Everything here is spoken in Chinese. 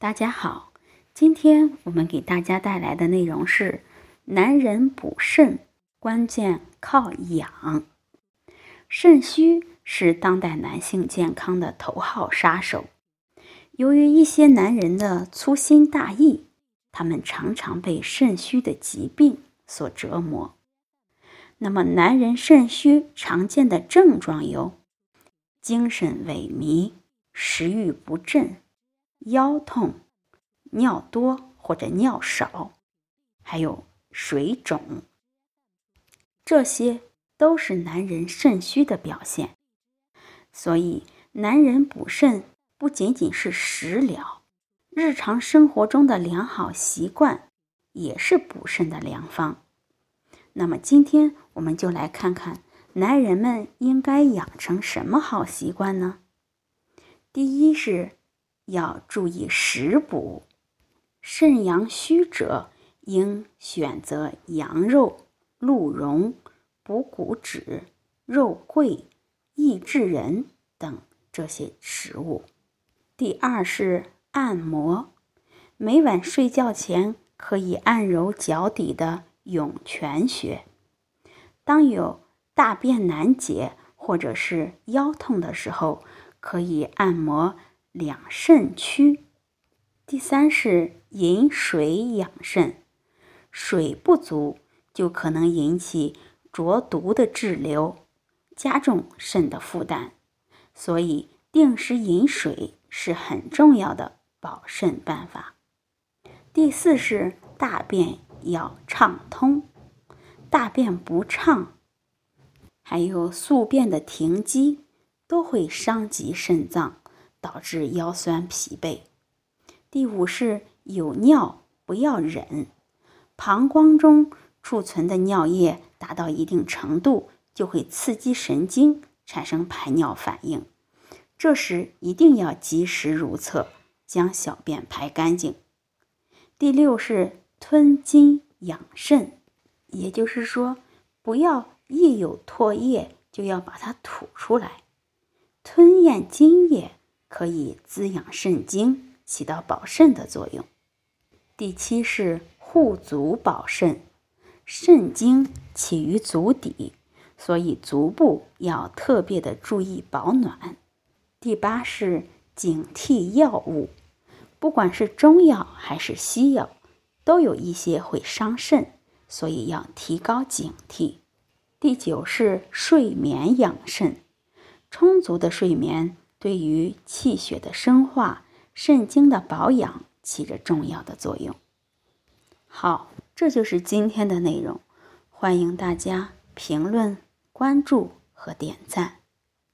大家好，今天我们给大家带来的内容是：男人补肾关键靠养。肾虚是当代男性健康的头号杀手。由于一些男人的粗心大意，他们常常被肾虚的疾病所折磨。那么，男人肾虚常见的症状有：精神萎靡、食欲不振、腰痛、尿多或者尿少，还有水肿。这些都是男人肾虚的表现。所以，男人补肾不仅仅是食疗，日常生活中的良好习惯也是补肾的良方。那么今天我们就来看看男人们应该养成什么好习惯呢？第一是要注意食补，肾阳虚者应选择羊肉、鹿茸、补骨脂、肉桂、益智仁等这些食物。第二是按摩，每晚睡觉前可以按揉脚底的。涌泉穴，当有大便难解或者是腰痛的时候，可以按摩两肾区。第三是饮水养肾，水不足就可能引起浊毒的滞留，加重肾的负担，所以定时饮水是很重要的保肾办法。第四是大便。要畅通，大便不畅，还有宿便的停机，都会伤及肾脏，导致腰酸疲惫。第五是有尿不要忍，膀胱中储存的尿液达到一定程度，就会刺激神经，产生排尿反应，这时一定要及时如厕，将小便排干净。第六是。吞津养肾，也就是说，不要一有唾液就要把它吐出来。吞咽津液可以滋养肾精，起到保肾的作用。第七是护足保肾，肾精起于足底，所以足部要特别的注意保暖。第八是警惕药物，不管是中药还是西药。都有一些会伤肾，所以要提高警惕。第九是睡眠养肾，充足的睡眠对于气血的生化、肾精的保养起着重要的作用。好，这就是今天的内容，欢迎大家评论、关注和点赞。